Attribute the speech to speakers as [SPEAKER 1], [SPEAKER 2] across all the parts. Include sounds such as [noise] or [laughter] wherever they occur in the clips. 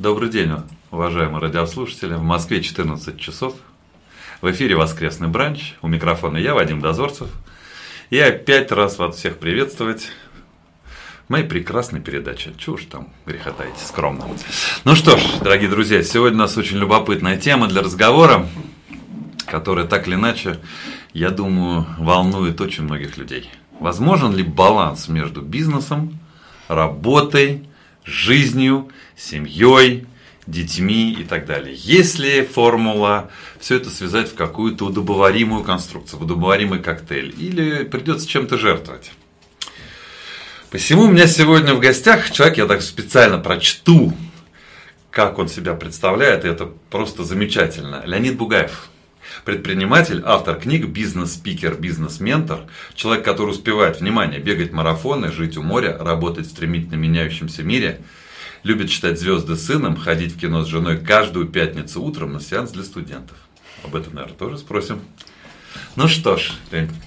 [SPEAKER 1] Добрый день, уважаемые радиослушатели. В Москве 14 часов. В эфире «Воскресный бранч». У микрофона я, Вадим Дозорцев. И опять раз вас всех приветствовать моей прекрасной передаче. Чушь там грехотаете скромно. Ну что ж, дорогие друзья, сегодня у нас очень любопытная тема для разговора, которая так или иначе, я думаю, волнует очень многих людей. Возможен ли баланс между бизнесом, работой, жизнью, семьей, детьми и так далее. Если формула все это связать в какую-то удобоваримую конструкцию, в удобоваримый коктейль, или придется чем-то жертвовать. Посему у меня сегодня в гостях человек, я так специально прочту, как он себя представляет, и это просто замечательно. Леонид Бугаев. Предприниматель, автор книг, бизнес-спикер, бизнес-ментор, человек, который успевает, внимание, бегать марафоны, жить у моря, работать в стремительно меняющемся мире, любит читать звезды сыном, ходить в кино с женой каждую пятницу утром на сеанс для студентов. Об этом, наверное, тоже спросим. Ну что ж,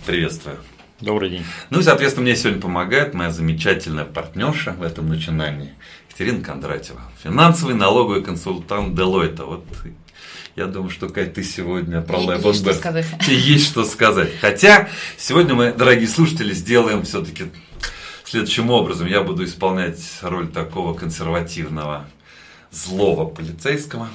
[SPEAKER 1] приветствую.
[SPEAKER 2] Добрый день.
[SPEAKER 1] Ну и, соответственно, мне сегодня помогает моя замечательная партнерша в этом начинании, Екатерина Кондратьева, финансовый налоговый консультант Deloitte. Вот я думаю, что, Кать, ты сегодня про
[SPEAKER 3] Есть Есть что сказать. [laughs]
[SPEAKER 1] Тебе есть что сказать. Хотя, сегодня мы, дорогие слушатели, сделаем все-таки следующим образом. Я буду исполнять роль такого консервативного, злого полицейского.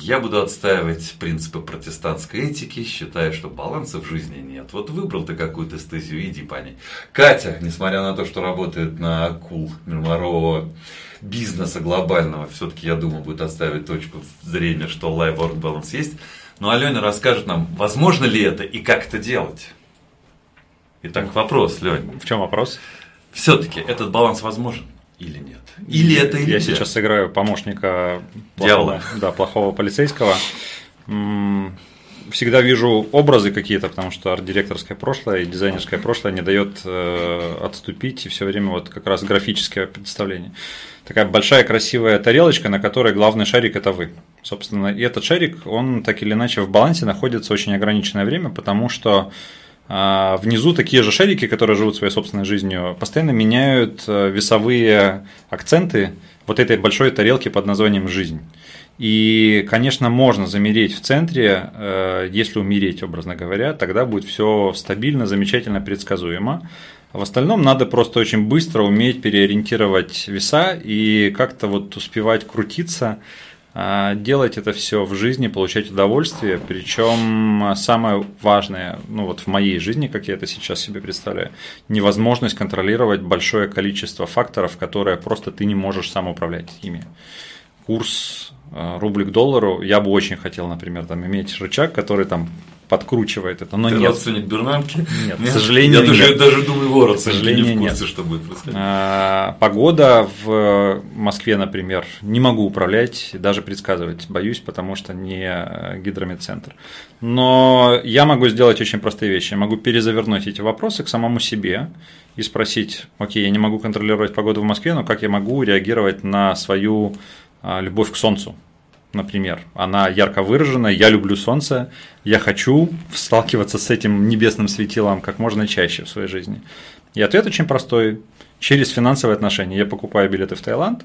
[SPEAKER 1] Я буду отстаивать принципы протестантской этики, считая, что баланса в жизни нет. Вот выбрал ты какую-то стезию, иди по ней. Катя, несмотря на то, что работает на акул мирового бизнеса глобального, все-таки, я думаю, будет оставить точку зрения, что life-work balance есть. Но Аленя расскажет нам, возможно ли это и как это делать. Итак, вопрос, Лень.
[SPEAKER 2] В чем вопрос?
[SPEAKER 1] Все-таки этот баланс возможен или нет? Или это или
[SPEAKER 2] Я сейчас сыграю помощника плохого, да, плохого полицейского. Всегда вижу образы какие-то, потому что арт-директорское прошлое и дизайнерское прошлое не дает э, отступить, и все время вот как раз графическое представление такая большая красивая тарелочка, на которой главный шарик это вы. Собственно, и этот шарик, он так или иначе в балансе находится очень ограниченное время, потому что а, внизу такие же шарики, которые живут своей собственной жизнью, постоянно меняют э, весовые акценты вот этой большой тарелки под названием «жизнь». И, конечно, можно замереть в центре, э, если умереть, образно говоря, тогда будет все стабильно, замечательно, предсказуемо. В остальном надо просто очень быстро уметь переориентировать веса и как-то вот успевать крутиться, делать это все в жизни, получать удовольствие. Причем самое важное, ну вот в моей жизни, как я это сейчас себе представляю, невозможность контролировать большое количество факторов, которые просто ты не можешь сам управлять ими. Курс а, рубль к доллару, я бы очень хотел, например, там иметь рычаг, который там подкручивает это, но
[SPEAKER 1] Ты
[SPEAKER 2] нет.
[SPEAKER 1] родственник Бернамки?
[SPEAKER 2] Нет, нет, к сожалению,
[SPEAKER 1] я
[SPEAKER 2] нет.
[SPEAKER 1] Даже, даже думаю, его
[SPEAKER 2] родственники
[SPEAKER 1] не в
[SPEAKER 2] курсе,
[SPEAKER 1] нет. что будет происходить.
[SPEAKER 2] А, погода в Москве, например, не могу управлять, даже предсказывать, боюсь, потому что не гидрометцентр. Но я могу сделать очень простые вещи. Я могу перезавернуть эти вопросы к самому себе и спросить, окей, я не могу контролировать погоду в Москве, но как я могу реагировать на свою а, любовь к Солнцу? Например, она ярко выражена, я люблю солнце, я хочу сталкиваться с этим небесным светилом как можно чаще в своей жизни. И ответ очень простой. Через финансовые отношения. Я покупаю билеты в Таиланд,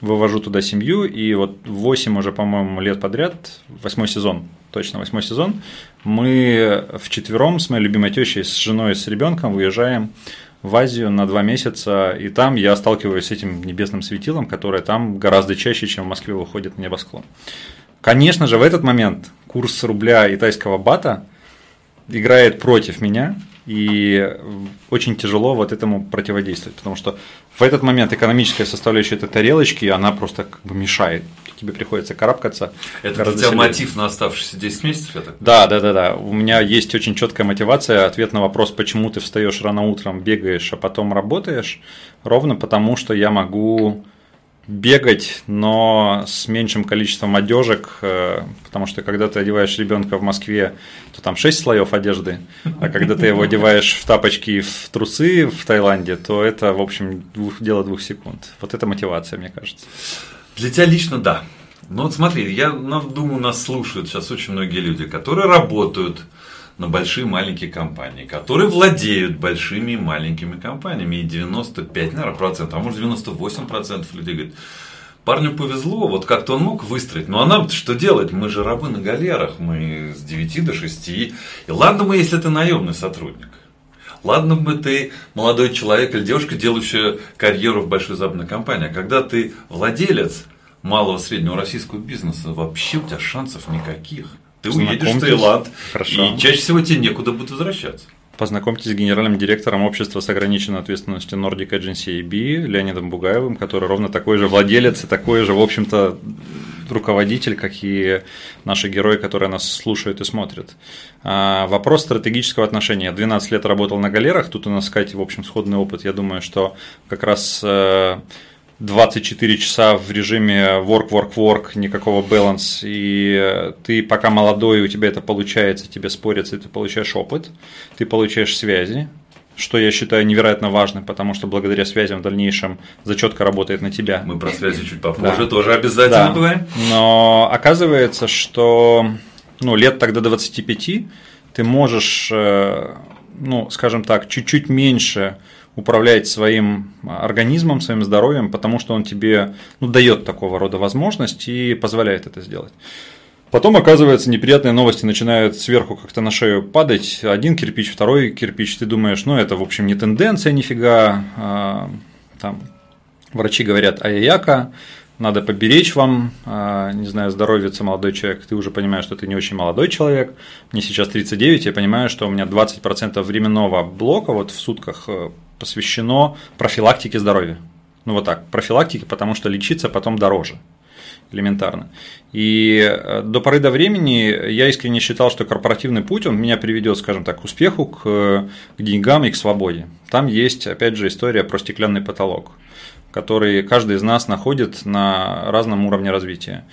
[SPEAKER 2] вывожу туда семью, и вот 8 уже, по-моему, лет подряд, восьмой сезон, точно восьмой сезон, мы в четвером с моей любимой тещей, с женой, с ребенком выезжаем в Азию на два месяца, и там я сталкиваюсь с этим небесным светилом, которое там гораздо чаще, чем в Москве выходит на небосклон. Конечно же, в этот момент курс рубля и тайского бата играет против меня, и очень тяжело вот этому противодействовать, потому что в этот момент экономическая составляющая этой тарелочки, она просто как бы мешает. Тебе приходится карабкаться.
[SPEAKER 1] Это для тебя сильнее. мотив на оставшиеся 10 месяцев? Я так
[SPEAKER 2] да, да, да, да. У меня есть очень четкая мотивация. Ответ на вопрос, почему ты встаешь рано утром, бегаешь, а потом работаешь, ровно потому, что я могу бегать, но с меньшим количеством одежек, э, потому что когда ты одеваешь ребенка в Москве, то там 6 слоев одежды, а когда ты его одеваешь в тапочки и в трусы в Таиланде, то это, в общем, двух, дело двух секунд. Вот это мотивация, мне кажется.
[SPEAKER 1] Для тебя лично да. Ну вот смотри, я ну, думаю, нас слушают сейчас очень многие люди, которые работают, на большие и маленькие компании, которые владеют большими и маленькими компаниями. И 95, наверное, процентов, а может 98 процентов людей говорят, Парню повезло, вот как-то он мог выстроить. Ну а нам что делать? Мы же рабы на галерах, мы с 9 до 6. И ладно мы, если ты наемный сотрудник. Ладно бы ты молодой человек или девушка, делающая карьеру в большой западной компании. А когда ты владелец малого среднего российского бизнеса, вообще у тебя шансов никаких. Ты уедешь в Таиланд, Хорошо. и чаще всего тебе некуда будет возвращаться.
[SPEAKER 2] Познакомьтесь с генеральным директором общества с ограниченной ответственностью Nordic Agency AB Леонидом Бугаевым, который ровно такой же владелец и такой же, в общем-то, руководитель, как и наши герои, которые нас слушают и смотрят. А, вопрос стратегического отношения. 12 лет работал на галерах, тут у нас, Катя, в общем, сходный опыт. Я думаю, что как раз э, 24 часа в режиме work, work, work, никакого баланс, и ты пока молодой, у тебя это получается, тебе спорится, ты получаешь опыт, ты получаешь связи, что я считаю невероятно важным, потому что благодаря связям в дальнейшем зачетка работает на тебя.
[SPEAKER 1] Мы про связи чуть попозже да. тоже обязательно да. поговорим.
[SPEAKER 2] Но оказывается, что ну, лет тогда 25 ты можешь, э, ну, скажем так, чуть-чуть меньше управлять своим организмом, своим здоровьем, потому что он тебе ну, дает такого рода возможность и позволяет это сделать. Потом, оказывается, неприятные новости начинают сверху как-то на шею падать. Один кирпич, второй кирпич. Ты думаешь, ну это, в общем, не тенденция нифига. А, там врачи говорят, ай-яка, надо поберечь вам, а, не знаю, здоровьица молодой человек, ты уже понимаешь, что ты не очень молодой человек, мне сейчас 39, я понимаю, что у меня 20% временного блока вот в сутках э, посвящено профилактике здоровья. Ну вот так, профилактике, потому что лечиться потом дороже элементарно. И э, до поры до времени я искренне считал, что корпоративный путь, он меня приведет, скажем так, к успеху, к, к деньгам и к свободе. Там есть, опять же, история про стеклянный потолок, который каждый из нас находит на разном уровне развития.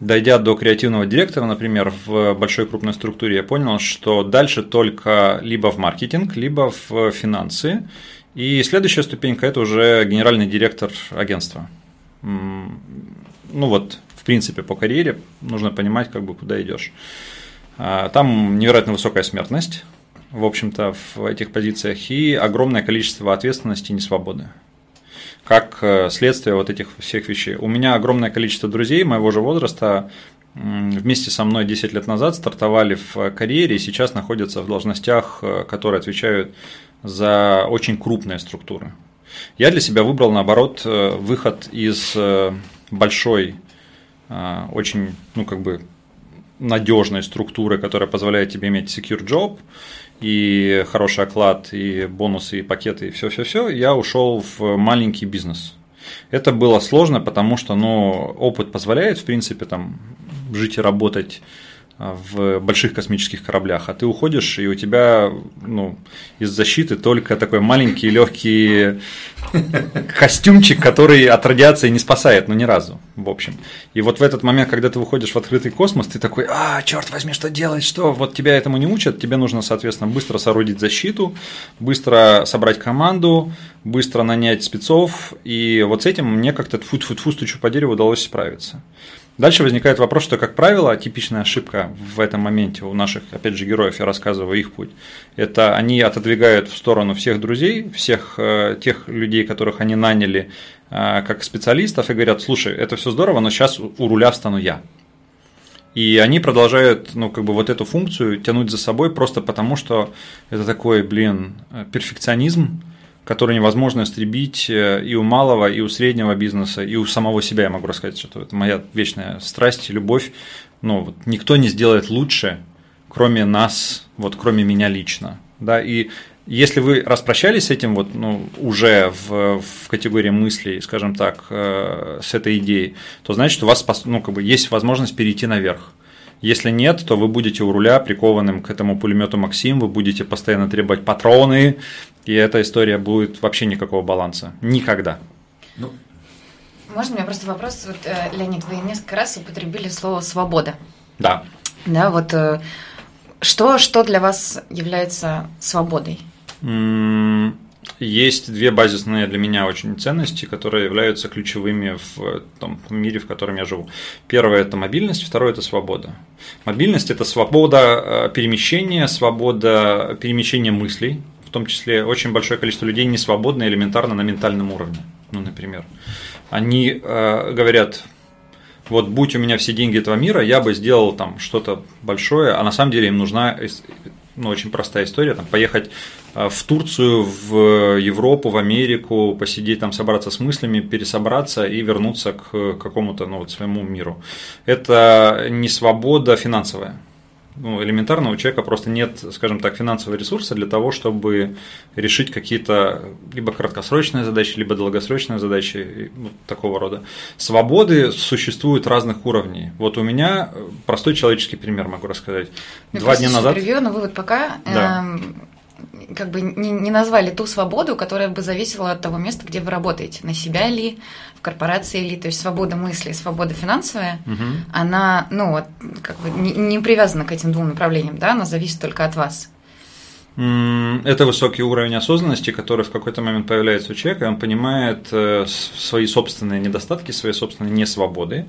[SPEAKER 2] Дойдя до креативного директора, например, в большой крупной структуре, я понял, что дальше только либо в маркетинг, либо в финансы. И следующая ступенька – это уже генеральный директор агентства. Ну вот, в принципе, по карьере нужно понимать, как бы куда идешь. А, там невероятно высокая смертность, в общем-то, в этих позициях, и огромное количество ответственности и несвободы как э, следствие вот этих всех вещей. У меня огромное количество друзей моего же возраста вместе со мной 10 лет назад стартовали в карьере и сейчас находятся в должностях, э, которые отвечают за очень крупные структуры. Я для себя выбрал, наоборот, э, выход из большой, очень, ну, как бы, надежной структуры, которая позволяет тебе иметь secure job, и хороший оклад, и бонусы, и пакеты, и все-все-все, я ушел в маленький бизнес. Это было сложно, потому что ну, опыт позволяет, в принципе, там, жить и работать в больших космических кораблях, а ты уходишь, и у тебя ну, из защиты только такой маленький легкий костюмчик, который от радиации не спасает, ну ни разу, в общем. И вот в этот момент, когда ты выходишь в открытый космос, ты такой, а, черт возьми, что делать, что? Вот тебя этому не учат, тебе нужно, соответственно, быстро соорудить защиту, быстро собрать команду, быстро нанять спецов, и вот с этим мне как-то фу-фу-фу стучу по дереву удалось справиться. Дальше возникает вопрос, что, как правило, типичная ошибка в этом моменте у наших, опять же, героев, я рассказываю их путь, это они отодвигают в сторону всех друзей, всех э, тех людей, которых они наняли э, как специалистов, и говорят, слушай, это все здорово, но сейчас у руля встану я. И они продолжают, ну, как бы вот эту функцию тянуть за собой просто потому, что это такой, блин, э, перфекционизм, который невозможно истребить э, и у малого, и у среднего бизнеса, и у самого себя, я могу рассказать, что это моя вечная страсть и любовь. Ну, вот никто не сделает лучше, кроме нас, вот кроме меня лично. Да, и если вы распрощались с этим вот, ну, уже в, в категории мыслей, скажем так, э, с этой идеей, то значит, у вас ну, как бы есть возможность перейти наверх. Если нет, то вы будете у руля прикованным к этому пулемету Максим, вы будете постоянно требовать патроны, и эта история будет вообще никакого баланса. Никогда. Ну.
[SPEAKER 3] Можно у меня просто вопрос? Вот, э, Леонид, вы несколько раз употребили слово «свобода».
[SPEAKER 2] Да.
[SPEAKER 3] Да, вот э, что, что для вас является свободой?
[SPEAKER 2] Есть две базисные для меня очень ценности, которые являются ключевыми в том мире, в котором я живу. Первое – это мобильность, второе – это свобода. Мобильность – это свобода э, перемещения, свобода перемещения мыслей, в том числе очень большое количество людей не свободно элементарно на ментальном уровне, ну, например. Они э, говорят, вот будь у меня все деньги этого мира, я бы сделал там что-то большое, а на самом деле им нужна ну, очень простая история, там, поехать э, в Турцию, в Европу, в Америку, посидеть там, собраться с мыслями, пересобраться и вернуться к какому-то ну, вот, своему миру. Это не свобода финансовая ну, элементарно у человека просто нет, скажем так, финансового ресурса для того, чтобы решить какие-то либо краткосрочные задачи, либо долгосрочные задачи ну, такого рода. Свободы существуют разных уровней. Вот у меня простой человеческий пример могу рассказать.
[SPEAKER 3] Я Два дня назад. Превью, но вы вот пока да. э, как бы не, не назвали ту свободу, которая бы зависела от того места, где вы работаете. На себя ли, в корпорации ли, то есть свобода мысли, свобода финансовая, угу. она, ну, вот, как бы не, не привязана к этим двум направлениям, да, она зависит только от вас.
[SPEAKER 2] Это высокий уровень осознанности, который в какой-то момент появляется у человека, и он понимает э, свои собственные недостатки, свои собственные несвободы.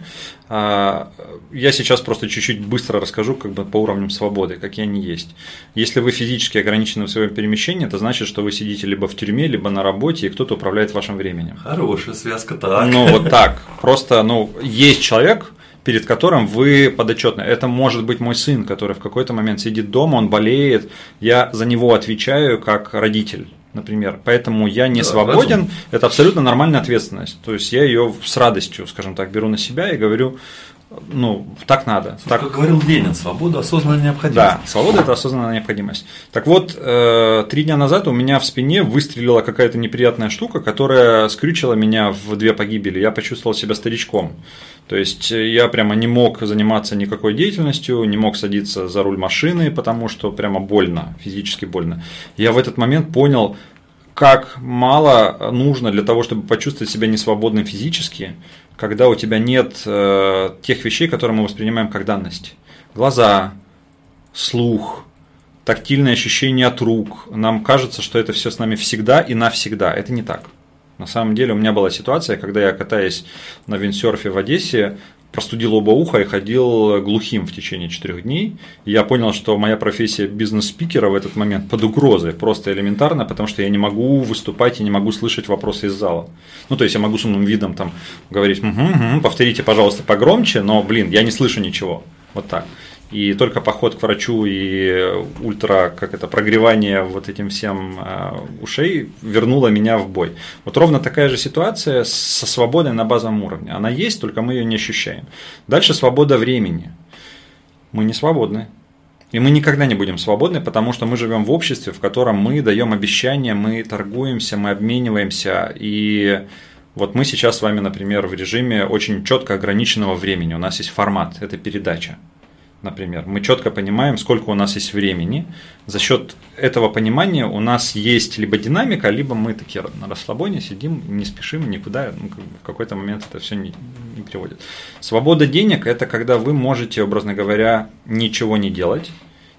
[SPEAKER 2] А, я сейчас просто чуть-чуть быстро расскажу как бы по уровням свободы, какие они есть. Если вы физически ограничены в своем перемещении, это значит, что вы сидите либо в тюрьме, либо на работе, и кто-то управляет вашим временем.
[SPEAKER 1] Хорошая связка, так.
[SPEAKER 2] Ну, вот так. Просто, ну, есть человек, перед которым вы подотчетны. Это может быть мой сын, который в какой-то момент сидит дома, он болеет, я за него отвечаю как родитель например. Поэтому я не да, свободен. Разум. Это абсолютно нормальная ответственность. То есть я ее с радостью, скажем так, беру на себя и говорю, ну, так надо.
[SPEAKER 1] Слушай, так... Как говорил Ленин, свобода – осознанная необходимость.
[SPEAKER 2] Да, свобода – это осознанная необходимость. Так вот, э, три дня назад у меня в спине выстрелила какая-то неприятная штука, которая скрючила меня в две погибели. Я почувствовал себя старичком. То есть э, я прямо не мог заниматься никакой деятельностью, не мог садиться за руль машины, потому что прямо больно, физически больно. Я в этот момент понял, как мало нужно для того, чтобы почувствовать себя несвободным физически, когда у тебя нет э, тех вещей, которые мы воспринимаем как данность. Глаза, слух, тактильное ощущение от рук. Нам кажется, что это все с нами всегда и навсегда. Это не так. На самом деле у меня была ситуация, когда я катаясь на виндсерфе в Одессе, простудил оба уха и ходил глухим в течение четырех дней. И я понял, что моя профессия бизнес-спикера в этот момент под угрозой, просто элементарно, потому что я не могу выступать и не могу слышать вопросы из зала. Ну, то есть я могу с умным видом там говорить, угу, угу, повторите, пожалуйста, погромче, но, блин, я не слышу ничего. Вот так. И только поход к врачу и ультра, как это, прогревание вот этим всем э, ушей вернуло меня в бой. Вот ровно такая же ситуация со свободой на базовом уровне. Она есть, только мы ее не ощущаем. Дальше свобода времени. Мы не свободны. И мы никогда не будем свободны, потому что мы живем в обществе, в котором мы даем обещания, мы торгуемся, мы обмениваемся. И вот мы сейчас с вами, например, в режиме очень четко ограниченного времени. У нас есть формат, это передача например. Мы четко понимаем, сколько у нас есть времени. За счет этого понимания у нас есть либо динамика, либо мы такие на расслабоне сидим, не спешим никуда, ну, в какой-то момент это все не, не приводит. Свобода денег – это когда вы можете, образно говоря, ничего не делать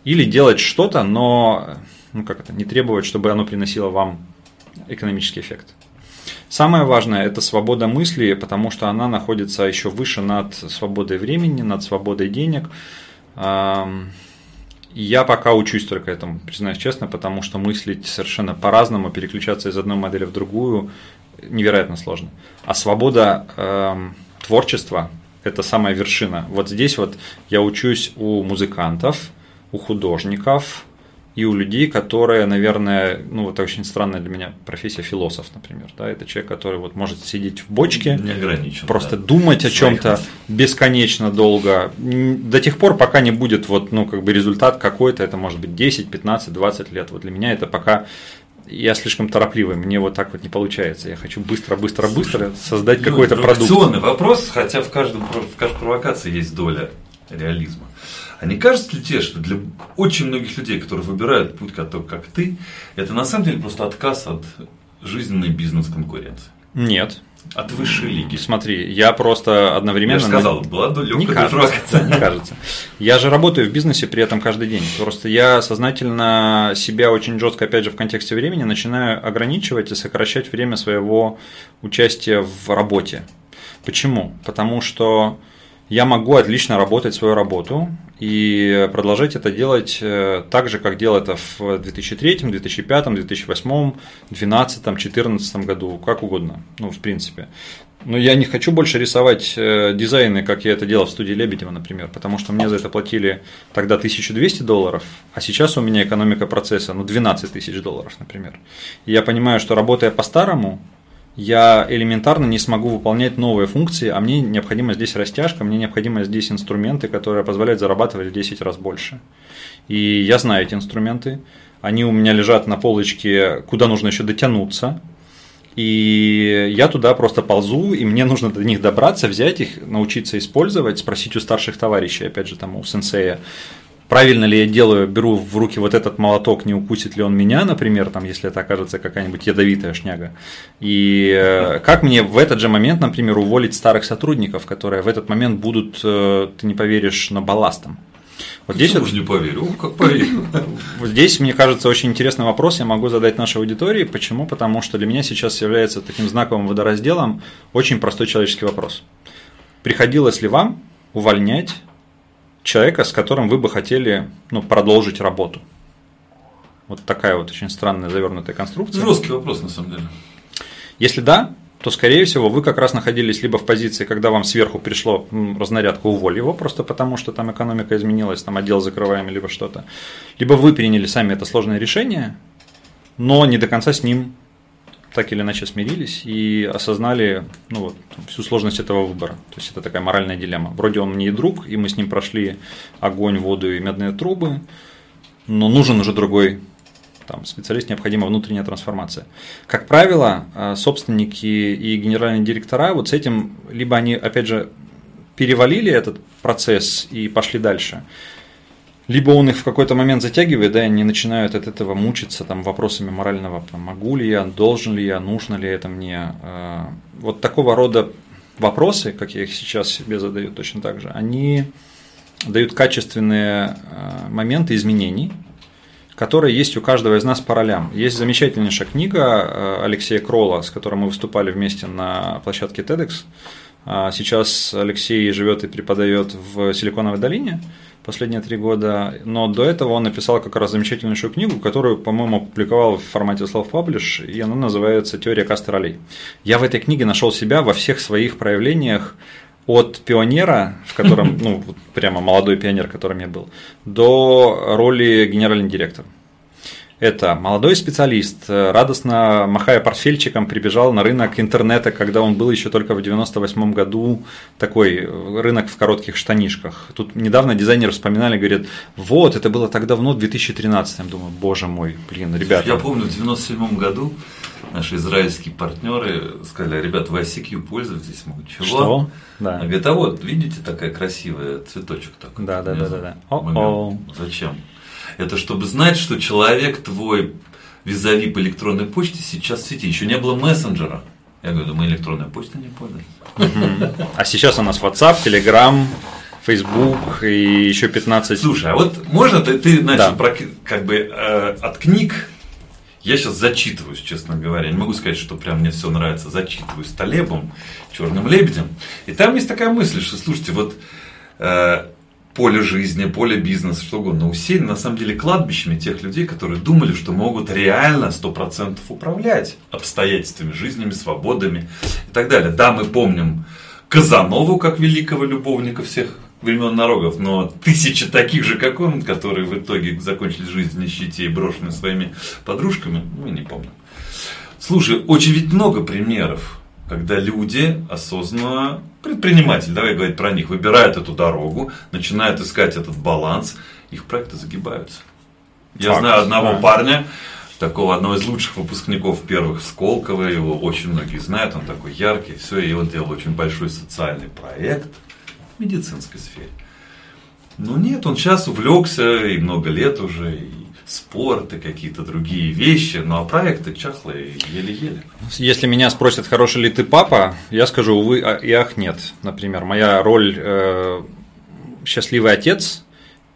[SPEAKER 2] или делать что-то, но ну, как это, не требовать, чтобы оно приносило вам экономический эффект. Самое важное – это свобода мысли, потому что она находится еще выше над свободой времени, над свободой денег – я пока учусь только этому, признаюсь честно, потому что мыслить совершенно по-разному, переключаться из одной модели в другую невероятно сложно. А свобода э, творчества – это самая вершина. Вот здесь вот я учусь у музыкантов, у художников, и у людей, которые, наверное, ну вот очень странная для меня профессия философ, например, да, это человек, который вот может сидеть в бочке, просто да. думать о чем-то бесконечно долго, до тех пор, пока не будет вот, ну, как бы результат какой-то, это может быть 10, 15, 20 лет, вот для меня это пока я слишком торопливый, мне вот так вот не получается. Я хочу быстро, быстро, Слушай, быстро создать ну, какой-то продукт.
[SPEAKER 1] вопрос, хотя в, каждом, в каждой провокации есть доля реализма. А не кажется ли тебе, что для очень многих людей, которые выбирают путь, как, как ты, это на самом деле просто отказ от жизненной бизнес-конкуренции?
[SPEAKER 2] Нет.
[SPEAKER 1] От высшей лиги.
[SPEAKER 2] Смотри, я просто одновременно... Я
[SPEAKER 1] же сказал, была легкая
[SPEAKER 2] не кажется, не кажется. Я же работаю в бизнесе при этом каждый день. Просто я сознательно себя очень жестко, опять же, в контексте времени начинаю ограничивать и сокращать время своего участия в работе. Почему? Потому что я могу отлично работать свою работу и продолжать это делать э, так же, как делал это в 2003, 2005, 2008, 2012, 2014 году, как угодно, ну, в принципе. Но я не хочу больше рисовать э, дизайны, как я это делал в студии Лебедева, например, потому что мне за это платили тогда 1200 долларов, а сейчас у меня экономика процесса, ну, 12 тысяч долларов, например. И я понимаю, что работая по-старому, я элементарно не смогу выполнять новые функции, а мне необходима здесь растяжка, мне необходимы здесь инструменты, которые позволяют зарабатывать в 10 раз больше. И я знаю эти инструменты, они у меня лежат на полочке, куда нужно еще дотянуться, и я туда просто ползу, и мне нужно до них добраться, взять их, научиться использовать, спросить у старших товарищей, опять же, там у сенсея, правильно ли я делаю, беру в руки вот этот молоток, не укусит ли он меня, например, там, если это окажется какая-нибудь ядовитая шняга. И э, как мне в этот же момент, например, уволить старых сотрудников, которые в этот момент будут, э, ты не поверишь, на балластом.
[SPEAKER 1] Вот здесь вот, не поверю, как поверю. [laughs]
[SPEAKER 2] Вот здесь, мне кажется, очень интересный вопрос, я могу задать нашей аудитории. Почему? Потому что для меня сейчас является таким знаковым водоразделом очень простой человеческий вопрос. Приходилось ли вам увольнять человека, с которым вы бы хотели ну, продолжить работу? Вот такая вот очень странная завернутая конструкция.
[SPEAKER 1] Жесткий вопрос, на самом деле.
[SPEAKER 2] Если да, то, скорее всего, вы как раз находились либо в позиции, когда вам сверху пришло разнарядка уволь его, просто потому что там экономика изменилась, там отдел закрываем, либо что-то. Либо вы приняли сами это сложное решение, но не до конца с ним так или иначе смирились и осознали ну, вот, всю сложность этого выбора. То есть это такая моральная дилемма. Вроде он мне и друг, и мы с ним прошли огонь, воду и медные трубы, но нужен уже другой там, специалист необходима внутренняя трансформация. Как правило, э, собственники и генеральные директора вот с этим, либо они, опять же, перевалили этот процесс и пошли дальше, либо он их в какой-то момент затягивает, да, и они начинают от этого мучиться там, вопросами морального, могу ли я, должен ли я, нужно ли это мне. Э, вот такого рода вопросы, как я их сейчас себе задаю точно так же, они дают качественные э, моменты изменений, которые есть у каждого из нас по ролям. Есть замечательнейшая книга э, Алексея Крола, с которым мы выступали вместе на площадке TEDx. А сейчас Алексей живет и преподает в Силиконовой долине последние три года, но до этого он написал как раз замечательнейшую книгу, которую, по-моему, опубликовал в формате self-publish, и она называется «Теория каст-ролей». Я в этой книге нашел себя во всех своих проявлениях от пионера, в котором, [laughs] ну, прямо молодой пионер, которым я был, до роли генерального директора. Это молодой специалист, радостно махая портфельчиком, прибежал на рынок интернета, когда он был еще только в 98 году, такой рынок в коротких штанишках. Тут недавно дизайнеры вспоминали, говорят, вот, это было так давно, в 2013. Я думаю, боже мой, блин, ребята.
[SPEAKER 1] Я помню, в 97 году наши израильские партнеры сказали, ребят, вы ICQ пользуетесь? Мы
[SPEAKER 2] чего? Что?
[SPEAKER 1] Да. Они говорят, а вот, видите, такая красивая цветочек такой.
[SPEAKER 2] Да, да, да, да, да.
[SPEAKER 1] Зачем? Это чтобы знать, что человек твой визави по электронной почте сейчас в сети. Еще не было мессенджера. Я говорю, мы электронной почтой не пользуемся.
[SPEAKER 2] А сейчас у нас WhatsApp, Telegram, Facebook и еще 15.
[SPEAKER 1] Слушай, а вот можно ты, ты начал да. как бы э, от книг я сейчас зачитываюсь, честно говоря. Не могу сказать, что прям мне все нравится. Зачитываюсь Талебом, Черным лебедем. И там есть такая мысль, что, слушайте, вот э, поле жизни, поле бизнеса, что угодно, усеяно на самом деле кладбищами тех людей, которые думали, что могут реально 100% управлять обстоятельствами, жизнями, свободами и так далее. Да, мы помним Казанову как великого любовника всех времен народов, но тысячи таких же, как он, которые в итоге закончили жизнь в нищете и брошены своими подружками, мы не помним. Слушай, очень ведь много примеров, когда люди осознанно, предприниматели, давай говорить про них, выбирают эту дорогу, начинают искать этот баланс, их проекты загибаются. Я Факт, знаю одного да. парня, такого одного из лучших выпускников первых в Сколково, его очень многие знают, он такой яркий, все, и он делал очень большой социальный проект – медицинской сфере. Но нет, он сейчас увлекся и много лет уже, и спорт, и какие-то другие вещи, ну а проекты чахлые, еле-еле.
[SPEAKER 2] Если меня спросят, хороший ли ты папа, я скажу, увы а, и ах нет. Например, моя роль э, счастливый отец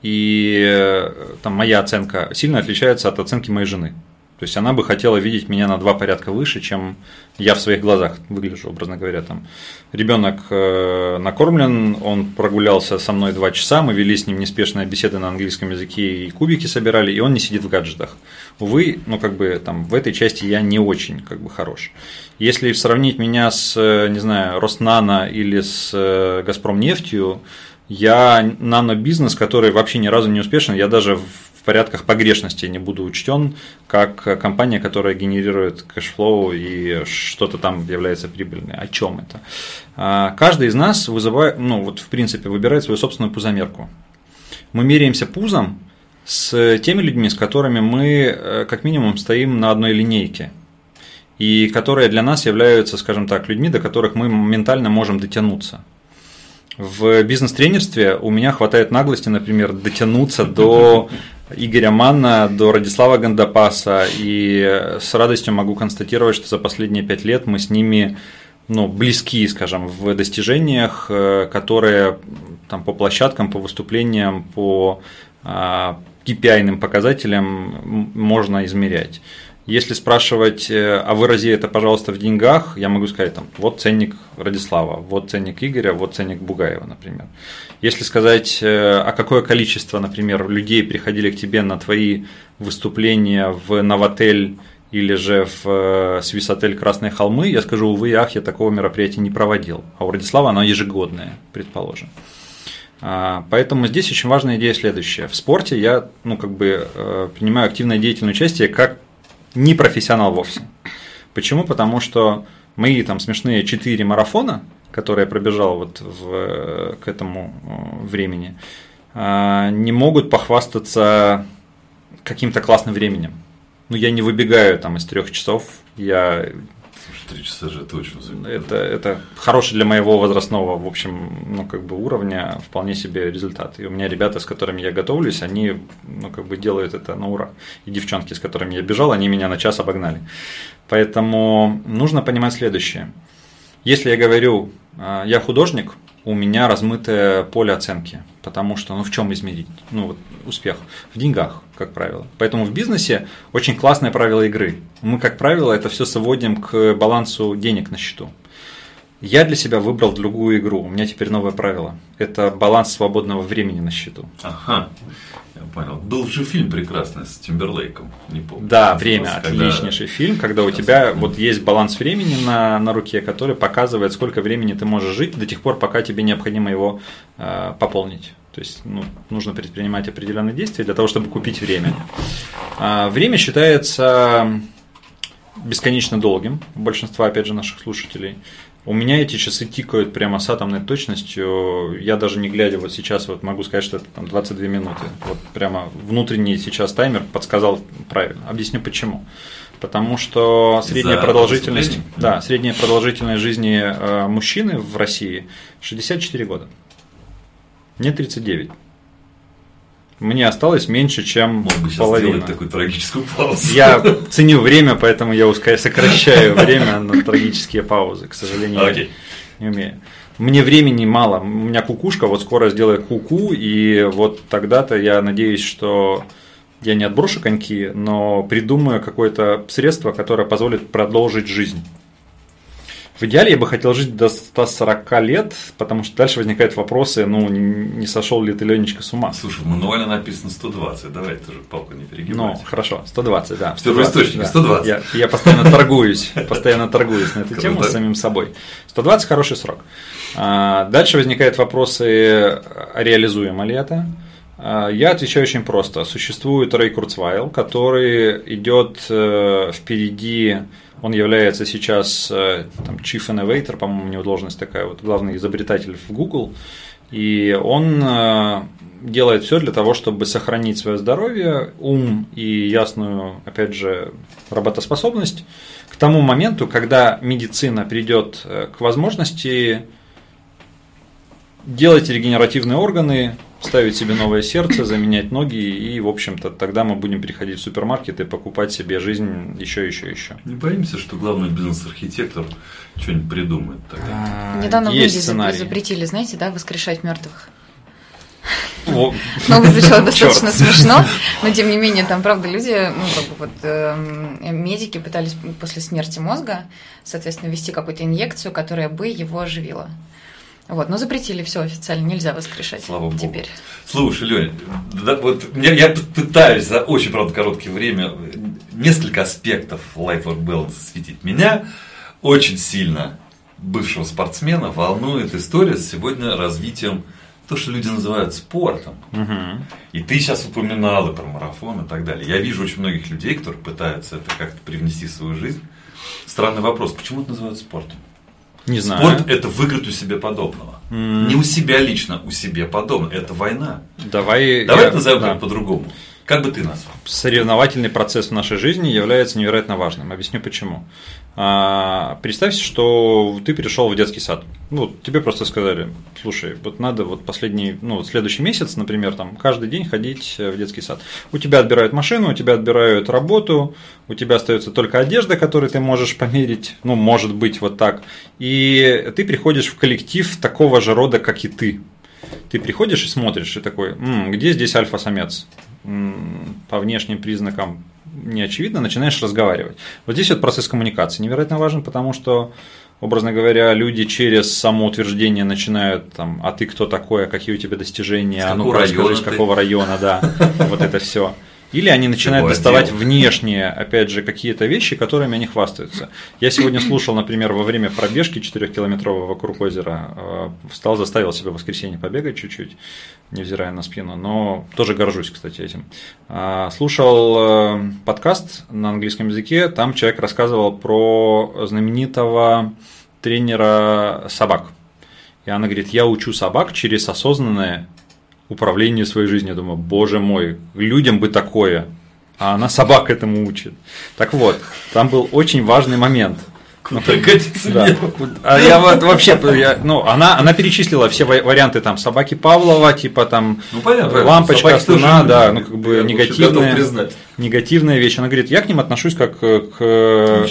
[SPEAKER 2] и э, там моя оценка сильно отличается от оценки моей жены. То есть она бы хотела видеть меня на два порядка выше, чем я в своих глазах выгляжу, образно говоря. Там ребенок э, накормлен, он прогулялся со мной два часа, мы вели с ним неспешные беседы на английском языке и кубики собирали, и он не сидит в гаджетах. Увы, ну как бы там в этой части я не очень как бы хорош. Если сравнить меня с, э, не знаю, Роснано или с э, Газпром нефтью, я нано-бизнес, который вообще ни разу не успешен, я даже в порядках погрешности не буду учтен как компания, которая генерирует cash flow и что-то там является прибыльной. О чем это? А, каждый из нас вызывает, ну вот в принципе выбирает свою собственную пузомерку. Мы меряемся пузом с теми людьми, с которыми мы э, как минимум стоим на одной линейке и которые для нас являются, скажем так, людьми, до которых мы моментально можем дотянуться. В бизнес-тренерстве у меня хватает наглости, например, дотянуться до [laughs] Игоря Манна, до Радислава Гандапаса, и с радостью могу констатировать, что за последние пять лет мы с ними ну, близки, скажем, в достижениях, э, которые там, по площадкам, по выступлениям, по KPI показателям можно измерять. Если спрашивать, э, а вырази это, пожалуйста, в деньгах, я могу сказать, там, вот ценник Радислава, вот ценник Игоря, вот ценник Бугаева, например. Если сказать, э, а какое количество, например, людей приходили к тебе на твои выступления в Новотель или же в э, Свисотель Красные холмы, я скажу, увы, ах, я такого мероприятия не проводил. А у Радислава оно ежегодное, предположим. А, поэтому здесь очень важная идея следующая. В спорте я ну, как бы, принимаю активное деятельное участие как не профессионал вовсе. Почему? Потому что мои там смешные четыре марафона, которые я пробежал вот в, к этому э, времени, а, не могут похвастаться каким-то классным временем. Ну, я не выбегаю там из трех часов, я
[SPEAKER 1] Три часа же это очень
[SPEAKER 2] это, это хороший для моего возрастного, в общем, ну, как бы уровня вполне себе результат. И у меня ребята, с которыми я готовлюсь, они, ну, как бы делают это на ура. И девчонки, с которыми я бежал, они меня на час обогнали. Поэтому нужно понимать следующее. Если я говорю, а, я художник, у меня размытое поле оценки, потому что, ну, в чем измерить, ну, вот, успех? В деньгах, как правило. Поэтому в бизнесе очень классное правило игры. Мы, как правило, это все сводим к балансу денег на счету. Я для себя выбрал другую игру. У меня теперь новое правило. Это баланс свободного времени на счету.
[SPEAKER 1] Ага. Я понял. Был же фильм прекрасный с Тимберлейком, не помню.
[SPEAKER 2] Да, время. Когда... Отличнейший фильм, когда у тебя вот есть баланс времени на, на руке, который показывает, сколько времени ты можешь жить до тех пор, пока тебе необходимо его э, пополнить. То есть ну, нужно предпринимать определенные действия для того, чтобы купить время. А, время считается бесконечно долгим у большинства, опять же, наших слушателей. У меня эти часы тикают прямо с атомной точностью. Я даже не глядя вот сейчас вот могу сказать, что это там 22 минуты. Вот прямо внутренний сейчас таймер подсказал правильно. Объясню почему. Потому что средняя продолжительность, да, средняя продолжительность жизни э, мужчины в России 64 года. Мне 39. Мне осталось меньше, чем Мог бы половина.
[SPEAKER 1] такую трагическую паузу.
[SPEAKER 2] Я ценю время, поэтому я сокращаю [laughs] время на трагические паузы. К сожалению, okay. не умею. Мне времени мало. У меня кукушка вот скоро сделает куку, и вот тогда-то я надеюсь, что я не отброшу коньки, но придумаю какое-то средство, которое позволит продолжить жизнь. В идеале я бы хотел жить до 140 лет, потому что дальше возникают вопросы, ну, не сошел ли ты, Ленечка, с ума?
[SPEAKER 1] Слушай, в мануале написано 120, давай тоже палку не перегибай.
[SPEAKER 2] Ну, хорошо, 120, да.
[SPEAKER 1] В первоисточнике да. 120.
[SPEAKER 2] Я, я постоянно торгуюсь, постоянно торгуюсь на эту тему с самим собой. 120 хороший срок. А, дальше возникают вопросы, реализуемо ли это? А, я отвечаю очень просто. Существует Рэй Курцвайл, который идет э, впереди он является сейчас э, там, Chief Innovator, по-моему, у него должность такая, вот главный изобретатель в Google. И он э, делает все для того, чтобы сохранить свое здоровье, ум и ясную, опять же, работоспособность к тому моменту, когда медицина придет э, к возможности делать регенеративные органы, ставить себе новое сердце, заменять ноги, и, в общем-то, тогда мы будем переходить в супермаркет и покупать себе жизнь еще, еще, еще.
[SPEAKER 1] Не боимся, что главный бизнес-архитектор что-нибудь придумает тогда?
[SPEAKER 3] А, Недавно в Индии запретили, знаете, да, воскрешать мертвых. Но вызвучало достаточно смешно, но тем не менее, там, правда, люди, ну, как бы вот э, медики пытались после смерти мозга, соответственно, ввести какую-то инъекцию, которая бы его оживила. Вот, но запретили все официально, нельзя воскрешать
[SPEAKER 1] Слава Богу.
[SPEAKER 3] теперь.
[SPEAKER 1] Слушай, Лёнь, да, вот я, я пытаюсь за очень, правда, короткое время несколько аспектов Life Work Balance осветить. Меня очень сильно, бывшего спортсмена, волнует история с сегодня развитием то, что люди называют спортом.
[SPEAKER 2] Угу.
[SPEAKER 1] И ты сейчас упоминал и про марафон и так далее. Я вижу очень многих людей, которые пытаются это как-то привнести в свою жизнь. Странный вопрос, почему это называют спортом?
[SPEAKER 2] Не знаю.
[SPEAKER 1] Спорт это выиграть у себя подобного. Mm. Не у себя лично, у себе подобного. Это война.
[SPEAKER 2] Давай,
[SPEAKER 1] Давай я, назовем да. по-другому. Как бы ты назвал?
[SPEAKER 2] Соревновательный процесс в нашей жизни является невероятно важным. Объясню почему. А, представь, что ты перешел в детский сад. Ну, тебе просто сказали, слушай, вот надо вот последний, ну, следующий месяц, например, там, каждый день ходить в детский сад. У тебя отбирают машину, у тебя отбирают работу, у тебя остается только одежда, которую ты можешь померить, ну, может быть, вот так. И ты приходишь в коллектив такого же рода, как и ты. Ты приходишь и смотришь, и такой, М, где здесь альфа-самец? По внешним признакам не очевидно, начинаешь разговаривать. Вот здесь вот процесс коммуникации невероятно важен, потому что, образно говоря, люди через самоутверждение начинают там, а ты кто такой, а какие у тебя достижения, а ну расскажи, с какого района, да, вот это все. Или они начинают доставать отдел. внешние, опять же, какие-то вещи, которыми они хвастаются. Я сегодня слушал, например, во время пробежки 4-километрового вокруг озера, э, встал, заставил себя в воскресенье побегать чуть-чуть, невзирая на спину, но тоже горжусь, кстати, этим. А, слушал э, подкаст на английском языке, там человек рассказывал про знаменитого тренера собак. И она говорит, я учу собак через осознанное управлению своей жизнью. Я думаю, боже мой, людям бы такое. А она собак этому учит. Так вот, там был очень важный момент.
[SPEAKER 1] Ну, годится
[SPEAKER 2] да. А я вот вообще, я, ну, она, она перечислила все варианты там собаки Павлова, типа там
[SPEAKER 1] ну, понятно,
[SPEAKER 2] лампочка, стена, да, ну как бы негативная, негативная вещь. Она говорит, я к ним отношусь как к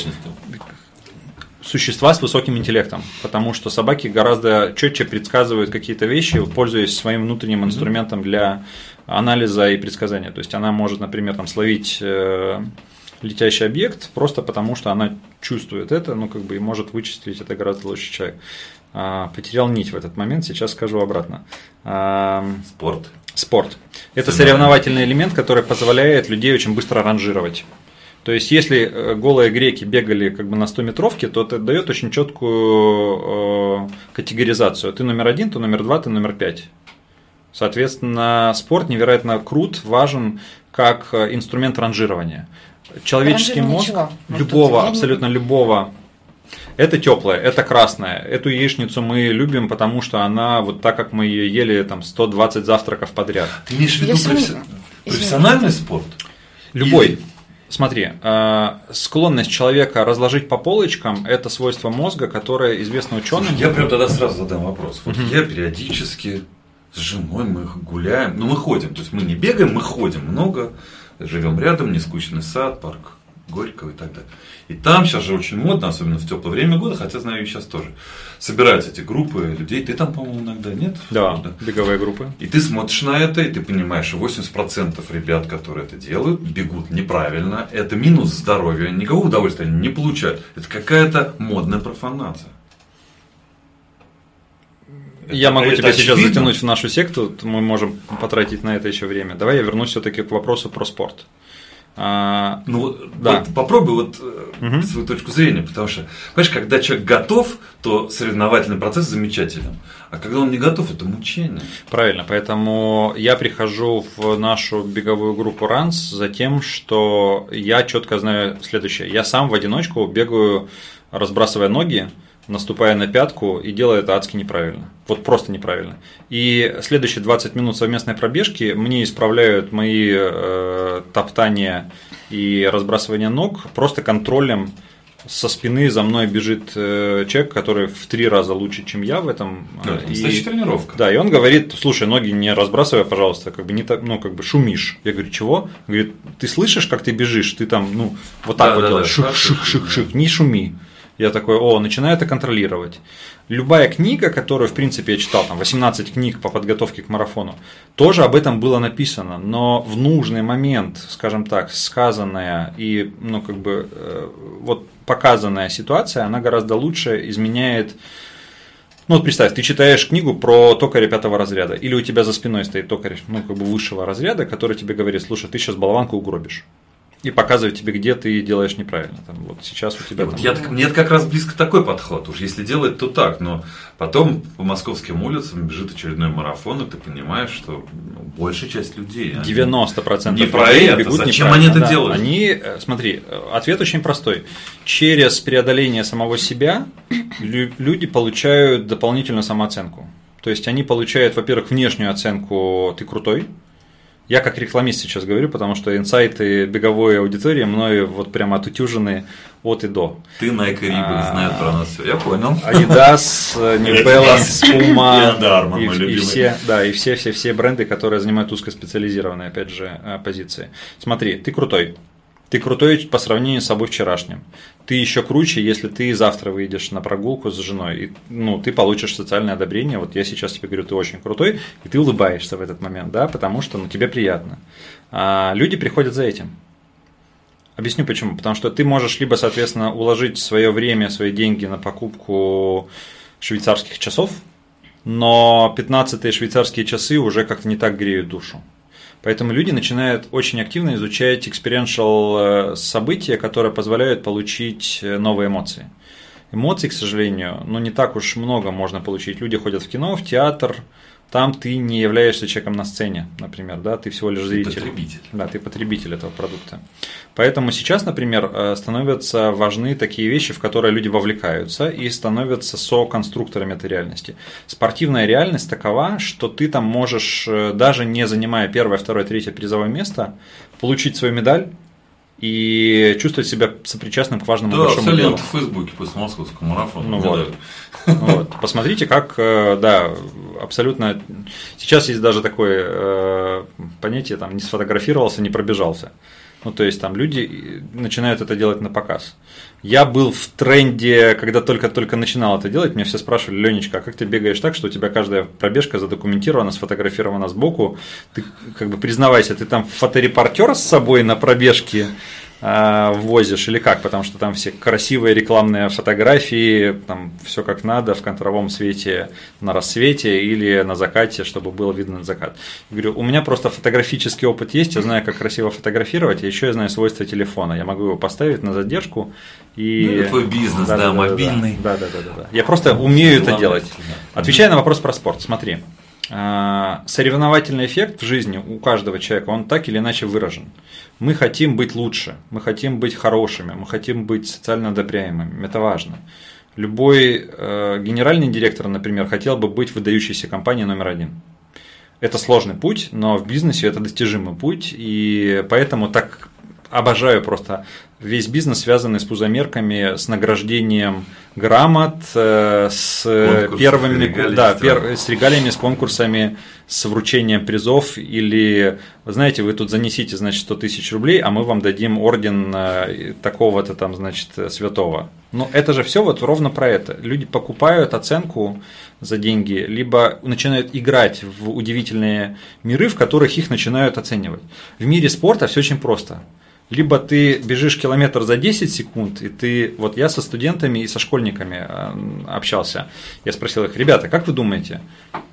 [SPEAKER 2] существа с высоким интеллектом, потому что собаки гораздо четче предсказывают какие-то вещи, пользуясь своим внутренним инструментом для анализа и предсказания. То есть она может, например, там, словить э, летящий объект просто потому, что она чувствует это, ну как бы и может вычислить это гораздо лучше человек. А, потерял нить в этот момент, сейчас скажу обратно. А,
[SPEAKER 1] спорт.
[SPEAKER 2] Спорт. Это соревновательный элемент, который позволяет людей очень быстро ранжировать. То есть, если э, голые греки бегали как бы на 100 метровке, то это дает очень четкую э, категоризацию. Ты номер один, ты номер два, ты номер пять. Соответственно, спорт невероятно крут, важен как э, инструмент ранжирования. Человеческий мозг чего? любого, абсолютно не... любого это теплое, это красное. Эту яичницу мы любим, потому что она вот так, как мы ее ели там 120 завтраков подряд.
[SPEAKER 1] Ты имеешь в виду професси... профессиональный спорт?
[SPEAKER 2] Любой. Или... Смотри, э, склонность человека разложить по полочкам – это свойство мозга, которое известно ученым.
[SPEAKER 1] Слушай, я прям тогда сразу задам вопрос. Вот угу. я периодически с женой мы гуляем, ну мы ходим, то есть мы не бегаем, мы ходим много, живем рядом, нескучный сад, парк Горького и так далее. И там сейчас же очень модно, особенно в теплое время года, хотя знаю и сейчас тоже. Собираются эти группы людей. Ты там, по-моему, иногда нет?
[SPEAKER 2] Да, да, беговые группы.
[SPEAKER 1] И ты смотришь на это, и ты понимаешь, что 80% ребят, которые это делают, бегут неправильно. Это минус здоровья, никакого удовольствия они не получают. Это какая-то модная профанация.
[SPEAKER 2] Я могу это тебя очевидно. сейчас затянуть в нашу секту, мы можем потратить на это еще время. Давай я вернусь все-таки к вопросу про спорт.
[SPEAKER 1] А, ну, да. вот попробуй вот угу. свою точку зрения, потому что, понимаешь, когда человек готов, то соревновательный процесс замечателен, а когда он не готов, это мучение.
[SPEAKER 2] Правильно, поэтому я прихожу в нашу беговую группу Runs за тем, что я четко знаю следующее. Я сам в одиночку бегаю, разбрасывая ноги, наступая на пятку и делая это адски неправильно. Вот просто неправильно. И следующие 20 минут совместной пробежки мне исправляют мои э, топтания и разбрасывание ног просто контролем со спины за мной бежит э, человек, который в три раза лучше, чем я в этом.
[SPEAKER 1] Да, это и, тренировка.
[SPEAKER 2] Да, и он говорит, слушай, ноги не разбрасывай, пожалуйста, как бы не так, ну, как бы шумишь. Я говорю, чего? Говорит, ты слышишь, как ты бежишь? Ты там, ну, вот так да, вот да, делаешь, да, ших, ших, ших, ших, не шуми. Я такой, о, начинаю это контролировать. Любая книга, которую, в принципе, я читал, там 18 книг по подготовке к марафону, тоже об этом было написано, но в нужный момент, скажем так, сказанная и, ну, как бы, э, вот показанная ситуация, она гораздо лучше изменяет ну вот представь, ты читаешь книгу про токаря пятого разряда, или у тебя за спиной стоит токарь, ну как бы высшего разряда, который тебе говорит, слушай, ты сейчас болванку угробишь и показывать тебе, где ты делаешь неправильно. Там, вот сейчас у тебя.
[SPEAKER 1] Вот
[SPEAKER 2] там...
[SPEAKER 1] я, мне как раз близко такой подход. Уж если делать, то так. Но потом по московским улицам бежит очередной марафон, и ты понимаешь, что ну, большая часть людей.
[SPEAKER 2] 90%
[SPEAKER 1] не про это.
[SPEAKER 2] бегут
[SPEAKER 1] Зачем они это да. делают?
[SPEAKER 2] Они, э, смотри, ответ очень простой. Через преодоление самого себя люди получают дополнительную самооценку. То есть они получают, во-первых, внешнюю оценку «ты крутой», я как рекламист сейчас говорю, потому что инсайты беговой аудитории мною вот прямо отутюжены от и до.
[SPEAKER 1] Ты Nike и Reebok знают про нас все, я понял.
[SPEAKER 2] Adidas, [laughs] New Balance, Puma и, и все, да, и все, все, все бренды, которые занимают узкоспециализированные, опять же, э, позиции. Смотри, ты крутой, ты крутой по сравнению с собой вчерашним. Ты еще круче, если ты завтра выйдешь на прогулку с женой, и ну, ты получишь социальное одобрение. Вот я сейчас тебе говорю, ты очень крутой, и ты улыбаешься в этот момент, да, потому что ну, тебе приятно. А люди приходят за этим. Объясню почему. Потому что ты можешь либо, соответственно, уложить свое время, свои деньги на покупку швейцарских часов, но 15 швейцарские часы уже как-то не так греют душу. Поэтому люди начинают очень активно изучать experiential э, события, которые позволяют получить э, новые эмоции. Эмоций, к сожалению, ну не так уж много можно получить. Люди ходят в кино, в театр, там ты не являешься человеком на сцене, например, да, ты всего лишь зритель. Ты
[SPEAKER 1] потребитель.
[SPEAKER 2] Да, ты потребитель этого продукта. Поэтому сейчас, например, э, становятся важны такие вещи, в которые люди вовлекаются и становятся со-конструкторами этой реальности. Спортивная реальность такова, что ты там можешь, э, даже не занимая первое, второе, третье призовое место, получить свою медаль, и чувствовать себя сопричастным к важному
[SPEAKER 1] да,
[SPEAKER 2] большому
[SPEAKER 1] делу. Да, в Фейсбуке после московского марафона.
[SPEAKER 2] Ну вот. вот. Посмотрите, как, э, да, абсолютно. Сейчас есть даже такое э, понятие, там, не сфотографировался, не пробежался. Ну, то есть там люди начинают это делать на показ. Я был в тренде, когда только-только начинал это делать, меня все спрашивали, Ленечка, а как ты бегаешь так, что у тебя каждая пробежка задокументирована, сфотографирована сбоку? Ты как бы признавайся, ты там фоторепортер с собой на пробежке э, возишь или как? Потому что там все красивые рекламные фотографии, там все как надо в контровом свете на рассвете или на закате, чтобы было видно закат. Я говорю, у меня просто фотографический опыт есть, я знаю, как красиво фотографировать, и еще я знаю свойства телефона. Я могу его поставить на задержку и...
[SPEAKER 1] Ну, это твой бизнес, да, да, да мобильный.
[SPEAKER 2] Да, да, да, да, да. Я просто умею это делать. Отвечая на вопрос про спорт, смотри. А, соревновательный эффект в жизни у каждого человека, он так или иначе выражен. Мы хотим быть лучше, мы хотим быть хорошими, мы хотим быть социально одобряемыми, это важно. Любой э, генеральный директор, например, хотел бы быть выдающейся компанией номер один. Это сложный путь, но в бизнесе это достижимый путь, и поэтому так обожаю просто весь бизнес, связанный с пузомерками, с награждением грамот, э, с Конкурсы, первыми, регалии, да, пер, с регалиями, с конкурсами, с вручением призов или, вы знаете, вы тут занесите, значит, 100 тысяч рублей, а мы вам дадим орден э, такого-то там, значит, святого. Но это же все вот ровно про это. Люди покупают оценку за деньги, либо начинают играть в удивительные миры, в которых их начинают оценивать. В мире спорта все очень просто либо ты бежишь километр за 10 секунд, и ты, вот я со студентами и со школьниками э, общался, я спросил их, ребята, как вы думаете,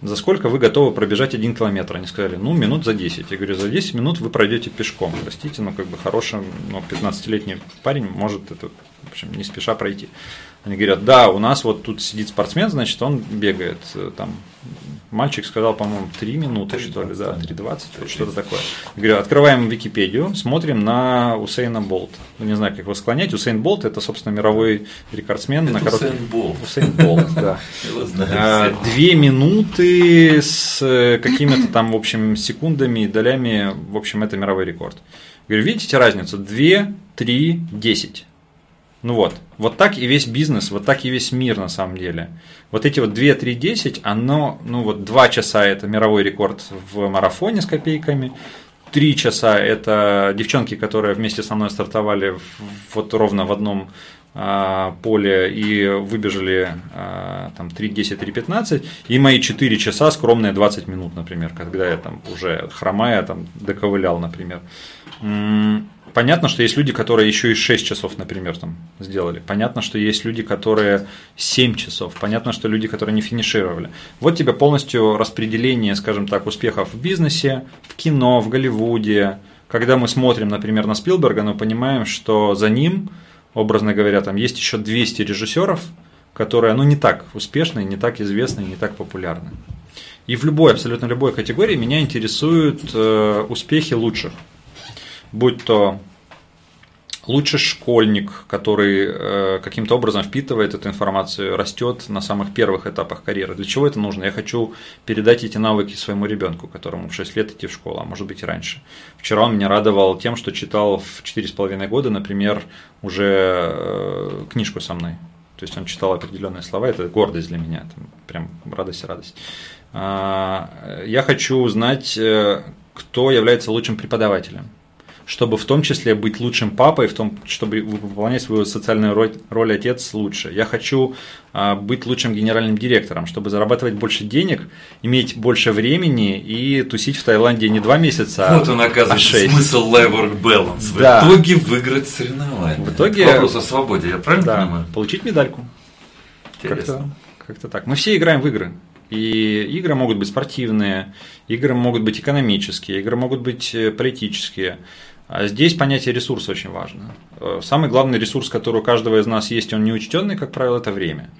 [SPEAKER 2] за сколько вы готовы пробежать один километр? Они сказали, ну, минут за 10. Я говорю, за 10 минут вы пройдете пешком, простите, но как бы хороший, ну, 15-летний парень может это, в общем, не спеша пройти. Они говорят, да, у нас вот тут сидит спортсмен, значит, он бегает э, там. Мальчик сказал, по-моему, 3 минуты, 3, что ли, да, 3.20, что-то такое. Я говорю, открываем Википедию, смотрим на Усейна Болт. Ну, не знаю, как его склонять. Усейн Болт – это, собственно, мировой рекордсмен
[SPEAKER 1] это
[SPEAKER 2] на
[SPEAKER 1] короткий... Усейн Болт.
[SPEAKER 2] Усейн Болт, [laughs] да. А, две минуты с э, какими-то там, в общем, секундами и долями, в общем, это мировой рекорд. Я говорю, видите разницу? 2, 3, 10. Ну вот, вот так и весь бизнес, вот так и весь мир на самом деле. Вот эти вот 2, 3, 10, оно, ну вот 2 часа это мировой рекорд в марафоне с копейками, 3 часа это девчонки, которые вместе со мной стартовали вот ровно в одном а, поле и выбежали а, там 3.10, 3.15, и мои 4 часа скромные 20 минут, например, когда я там уже хромая там доковылял, например. Понятно, что есть люди, которые еще и 6 часов, например, там сделали. Понятно, что есть люди, которые 7 часов. Понятно, что люди, которые не финишировали. Вот тебе полностью распределение, скажем так, успехов в бизнесе, в кино, в Голливуде. Когда мы смотрим, например, на Спилберга, мы понимаем, что за ним, образно говоря, там есть еще 200 режиссеров, которые, ну, не так успешные, не так известные, не так популярны. И в любой, абсолютно любой категории меня интересуют э, успехи лучших будь то лучше школьник, который э, каким-то образом впитывает эту информацию, растет на самых первых этапах карьеры. Для чего это нужно? Я хочу передать эти навыки своему ребенку, которому в 6 лет идти в школу, а может быть и раньше. Вчера он меня радовал тем, что читал в 4,5 года, например, уже э, книжку со мной. То есть он читал определенные слова, это гордость для меня, это прям радость радость. А, я хочу узнать, э, кто является лучшим преподавателем чтобы в том числе быть лучшим папой, в том, чтобы выполнять свою социальную роль, роль отец лучше. Я хочу а, быть лучшим генеральным директором, чтобы зарабатывать больше денег, иметь больше времени и тусить в Таиланде не два месяца,
[SPEAKER 1] вот он, оказывается, а шесть. смысл life-work balance. В
[SPEAKER 2] да.
[SPEAKER 1] итоге выиграть соревнования.
[SPEAKER 2] В итоге...
[SPEAKER 1] вопрос о свободе, я правильно
[SPEAKER 2] да,
[SPEAKER 1] понимаю?
[SPEAKER 2] получить медальку. Как-то, как-то так. Мы все играем в игры. И игры могут быть спортивные, игры могут быть экономические, игры могут быть э, политические. А здесь понятие ресурса очень важно. Э, самый главный ресурс, который у каждого из нас есть, он неучтенный, как правило, это время.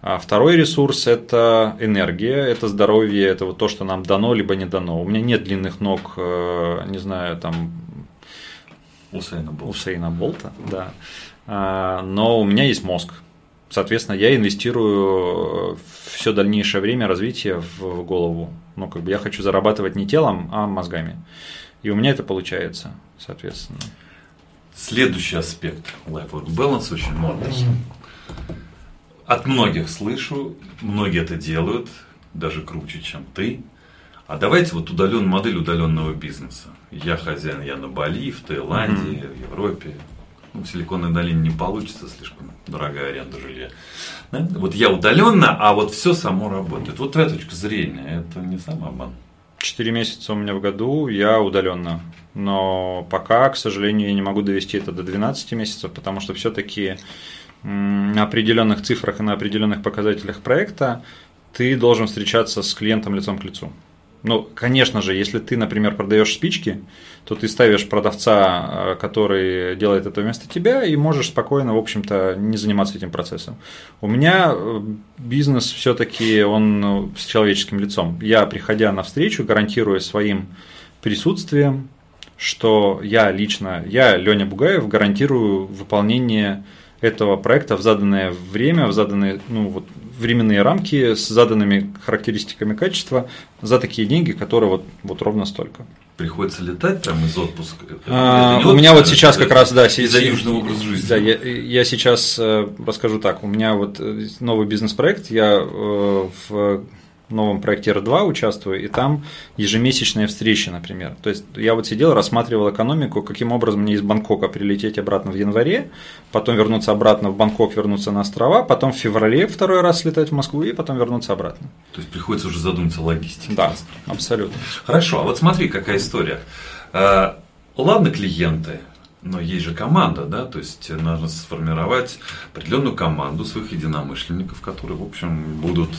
[SPEAKER 2] А второй ресурс – это энергия, это здоровье, это вот то, что нам дано, либо не дано. У меня нет длинных ног, э, не знаю, там…
[SPEAKER 1] Усейна Болта.
[SPEAKER 2] Усейна Болта, да. А, но у меня есть мозг. Соответственно, я инвестирую все дальнейшее время развития в голову. Ну, как бы я хочу зарабатывать не телом, а мозгами. И у меня это получается, соответственно.
[SPEAKER 1] Следующий аспект Life-Work Balance очень модный. От многих слышу, многие это делают, даже круче, чем ты. А давайте вот удален, модель удаленного бизнеса. Я хозяин, я на Бали, в Таиланде, mm-hmm. в Европе. Ну, в Силиконовой долине не получится, слишком дорогая аренда жилья. Да? Вот я удаленно, а вот все само работает. Вот твоя точка зрения, это не самообман.
[SPEAKER 2] Четыре месяца у меня в году, я удаленно. Но пока, к сожалению, я не могу довести это до 12 месяцев, потому что все-таки на определенных цифрах и на определенных показателях проекта ты должен встречаться с клиентом лицом к лицу. Ну, конечно же, если ты, например, продаешь спички, то ты ставишь продавца, э, который делает это вместо тебя, и можешь спокойно, в общем-то, не заниматься этим процессом. У меня э, бизнес все-таки он ну, с человеческим лицом. Я, приходя на встречу, гарантирую своим присутствием, что я лично, я, Леня Бугаев, гарантирую выполнение этого проекта в заданное время, в заданные ну, вот, временные рамки с заданными характеристиками качества за такие деньги, которые вот, вот ровно столько.
[SPEAKER 1] Приходится летать прямо из отпуска?
[SPEAKER 2] А, у меня вот сейчас как раз, да, из-за
[SPEAKER 1] южного образа жизни.
[SPEAKER 2] Да, я, я сейчас э, расскажу так. У меня вот э, новый бизнес-проект, я э, в новом проекте R2 участвую, и там ежемесячные встречи, например. То есть я вот сидел, рассматривал экономику, каким образом мне из Бангкока прилететь обратно в январе, потом вернуться обратно в Бангкок, вернуться на острова, потом в феврале второй раз слетать в Москву и потом вернуться обратно.
[SPEAKER 1] То есть приходится уже задуматься о логистике.
[SPEAKER 2] Да, абсолютно.
[SPEAKER 1] Хорошо, а вот смотри, какая история. Э, ладно, клиенты, но есть же команда, да, то есть нужно сформировать определенную команду своих единомышленников, которые, в общем, будут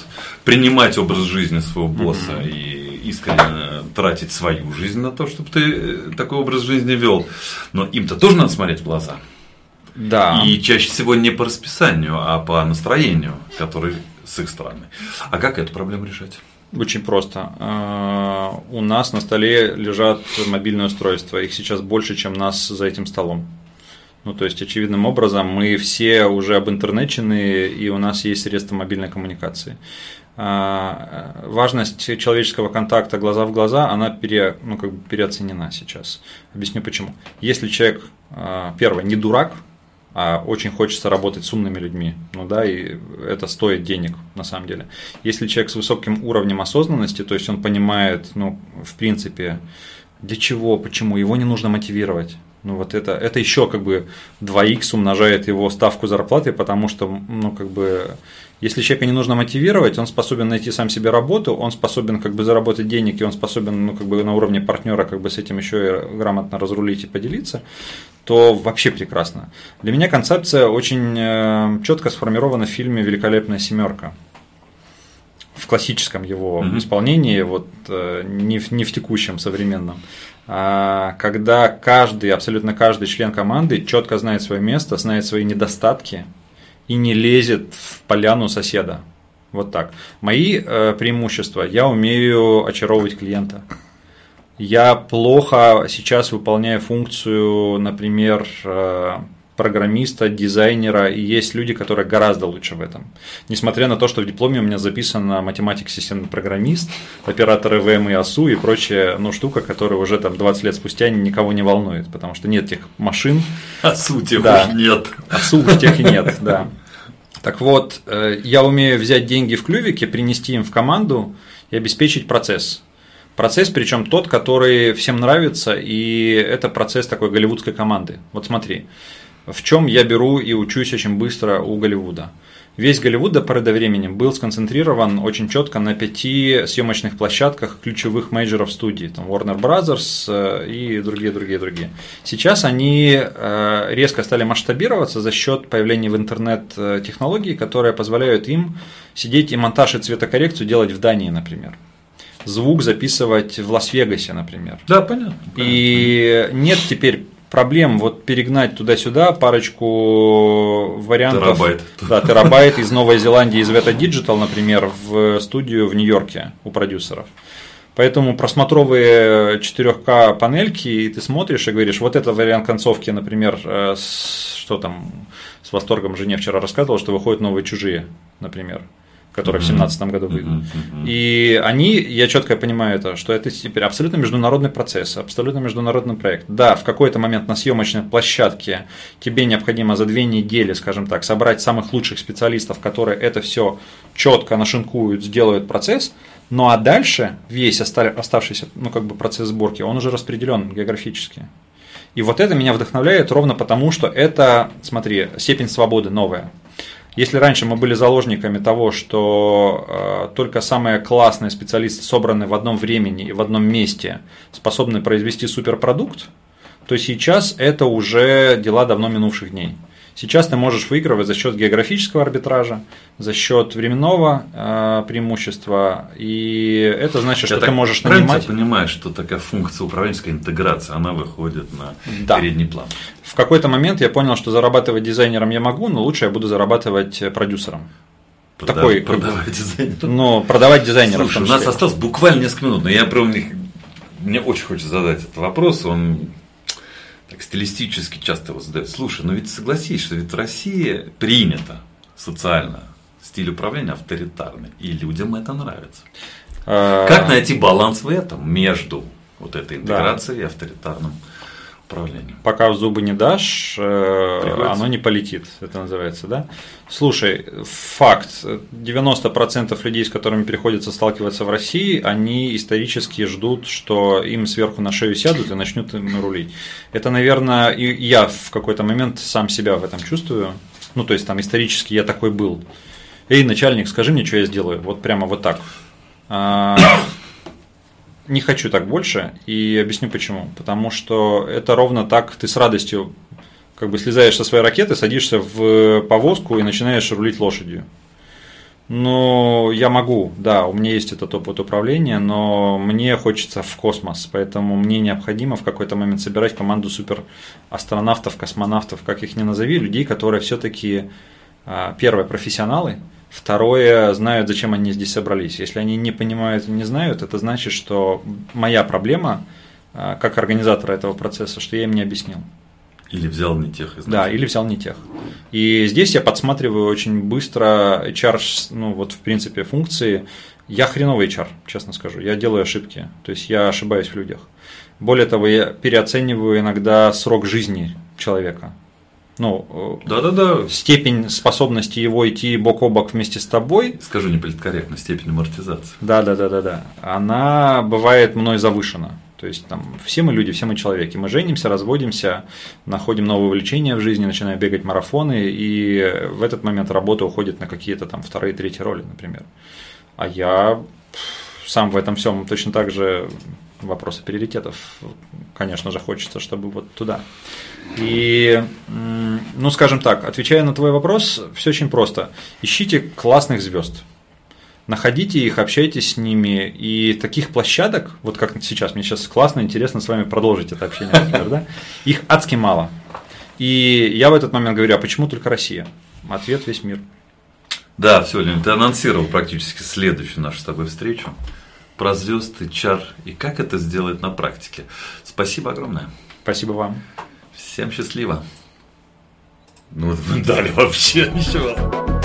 [SPEAKER 1] принимать образ жизни своего босса mm-hmm. и искренне тратить свою жизнь на то, чтобы ты э, такой образ жизни вел. Но им-то тоже надо смотреть в глаза.
[SPEAKER 2] Да.
[SPEAKER 1] И чаще всего не по расписанию, а по настроению, который с их стороны. А как эту проблему решать?
[SPEAKER 2] Очень просто. А, у нас на столе лежат мобильные устройства. Их сейчас больше, чем нас за этим столом. Ну, то есть, очевидным образом, мы все уже об интернете, и у нас есть средства мобильной коммуникации. А, важность человеческого контакта глаза в глаза, она пере, ну, как бы переоценена сейчас. Объясню почему. Если человек, а, первое, не дурак, а очень хочется работать с умными людьми. Ну да, и это стоит денег на самом деле. Если человек с высоким уровнем осознанности, то есть он понимает, ну, в принципе, для чего, почему, его не нужно мотивировать. Ну вот это, это еще как бы 2х умножает его ставку зарплаты, потому что, ну как бы, если человека не нужно мотивировать, он способен найти сам себе работу, он способен как бы заработать денег, и он способен, ну как бы на уровне партнера как бы с этим еще и грамотно разрулить и поделиться, то вообще прекрасно. Для меня концепция очень э, четко сформирована в фильме «Великолепная семерка» в классическом его mm-hmm. исполнении, вот э, не в, не в текущем современном. А, когда каждый, абсолютно каждый член команды четко знает свое место, знает свои недостатки и не лезет в поляну соседа. Вот так. Мои э, преимущества. Я умею очаровывать клиента. Я плохо сейчас выполняю функцию, например, э, программиста, дизайнера, и есть люди, которые гораздо лучше в этом. Несмотря на то, что в дипломе у меня записано математик, системный программист, оператор ИВМ и АСУ и прочая ну, штука, которая уже там 20 лет спустя никого не волнует, потому что нет тех машин.
[SPEAKER 1] АСУ тех да, уж нет.
[SPEAKER 2] АСУ уж тех и нет, да. Так вот, э, я умею взять деньги в клювике, принести им в команду и обеспечить процесс. Процесс, причем тот, который всем нравится, и это процесс такой голливудской команды. Вот смотри, в чем я беру и учусь очень быстро у Голливуда. Весь Голливуд до поры до времени был сконцентрирован очень четко на пяти съемочных площадках ключевых мейджеров студии, там Warner Brothers э, и другие, другие, другие. Сейчас они э, резко стали масштабироваться за счет появления в интернет э, технологий, которые позволяют им сидеть и монтаж и цветокоррекцию делать в Дании, например звук записывать в Лас-Вегасе, например.
[SPEAKER 1] Да, понятно. понятно.
[SPEAKER 2] И нет теперь проблем вот перегнать туда-сюда парочку вариантов.
[SPEAKER 1] Терабайт.
[SPEAKER 2] Да, терабайт из Новой Зеландии, из Veta Digital, например, в студию в Нью-Йорке у продюсеров. Поэтому просмотровые 4К панельки, и ты смотришь и говоришь, вот это вариант концовки, например, э, что там, с восторгом жене вчера рассказывал, что выходят новые чужие, например который в 2017 году выйдут. И они, я четко понимаю это, что это теперь абсолютно международный процесс, абсолютно международный проект. Да, в какой-то момент на съемочной площадке тебе необходимо за две недели, скажем так, собрать самых лучших специалистов, которые это все четко нашинкуют, сделают процесс, ну а дальше весь оставшийся ну, как бы процесс сборки, он уже распределен географически. И вот это меня вдохновляет ровно потому, что это, смотри, степень свободы новая. Если раньше мы были заложниками того, что э, только самые классные специалисты, собраны в одном времени и в одном месте, способны произвести суперпродукт, то сейчас это уже дела давно минувших дней. Сейчас ты можешь выигрывать за счет географического арбитража, за счет временного э, преимущества, и это значит, что Я ты можешь нанимать.
[SPEAKER 1] Ты понимаешь, что такая функция управленческой интеграции, она выходит на да. передний план.
[SPEAKER 2] В какой-то момент я понял, что зарабатывать дизайнером я могу, но лучше я буду зарабатывать продюсером.
[SPEAKER 1] Продав, Такой, продавать дизайнером.
[SPEAKER 2] Но продавать дизайнером.
[SPEAKER 1] Слушай, у нас осталось буквально несколько минут, но я прям мне очень хочется задать этот вопрос. Он так стилистически часто его задают. Слушай, ну ведь согласись, что ведь в России принято социально стиль управления авторитарный, и людям это нравится. А, как найти баланс в этом между вот этой интеграцией да. и авторитарным управлением.
[SPEAKER 2] Пока в зубы не дашь, э, Приходится. оно не полетит, это называется, да? Слушай, факт, 90% людей, с которыми приходится сталкиваться в России, они исторически ждут, что им сверху на шею сядут и начнут им рулить. Это, наверное, и я в какой-то момент сам себя в этом чувствую. Ну, то есть там исторически я такой был. Эй, начальник, скажи мне, что я сделаю. Вот прямо вот так. Не хочу так больше, и объясню почему. Потому что это ровно так ты с радостью как бы слезаешь со своей ракеты, садишься в повозку и начинаешь рулить лошадью. Ну, я могу, да, у меня есть этот опыт управления, но мне хочется в космос, поэтому мне необходимо в какой-то момент собирать команду супер астронавтов, космонавтов, как их ни назови, людей, которые все-таки, а, первое, профессионалы, Второе, знают, зачем они здесь собрались. Если они не понимают и не знают, это значит, что моя проблема, а, как организатора этого процесса, что я им не объяснил.
[SPEAKER 1] Или взял не тех
[SPEAKER 2] изначально. Да, или взял не тех. И здесь я подсматриваю очень быстро HR, ну вот в принципе функции. Я хреновый HR, честно скажу. Я делаю ошибки. То есть я ошибаюсь в людях. Более того, я переоцениваю иногда срок жизни человека ну,
[SPEAKER 1] Да-да-да.
[SPEAKER 2] степень способности его идти бок о бок вместе с тобой.
[SPEAKER 1] Скажу не политкорректно, степень амортизации.
[SPEAKER 2] Да, да, да, да, да. Она бывает мной завышена. То есть там все мы люди, все мы человеки. Мы женимся, разводимся, находим новые увлечения в жизни, начинаем бегать марафоны, и в этот момент работа уходит на какие-то там вторые, третьи роли, например. А я сам в этом всем точно так же вопросы приоритетов, конечно же, хочется, чтобы вот туда. И, ну, скажем так, отвечая на твой вопрос, все очень просто. Ищите классных звезд находите их, общайтесь с ними, и таких площадок, вот как сейчас, мне сейчас классно, интересно с вами продолжить это общение, например, да, их адски мало. И я в этот момент говорю, а почему только Россия? Ответ весь мир.
[SPEAKER 1] Да, все, Лен, ты анонсировал практически следующую нашу с тобой встречу про звезды, чар и как это сделать на практике. Спасибо огромное.
[SPEAKER 2] Спасибо вам.
[SPEAKER 1] Всем счастливо. Ну, [laughs] дали вообще ничего.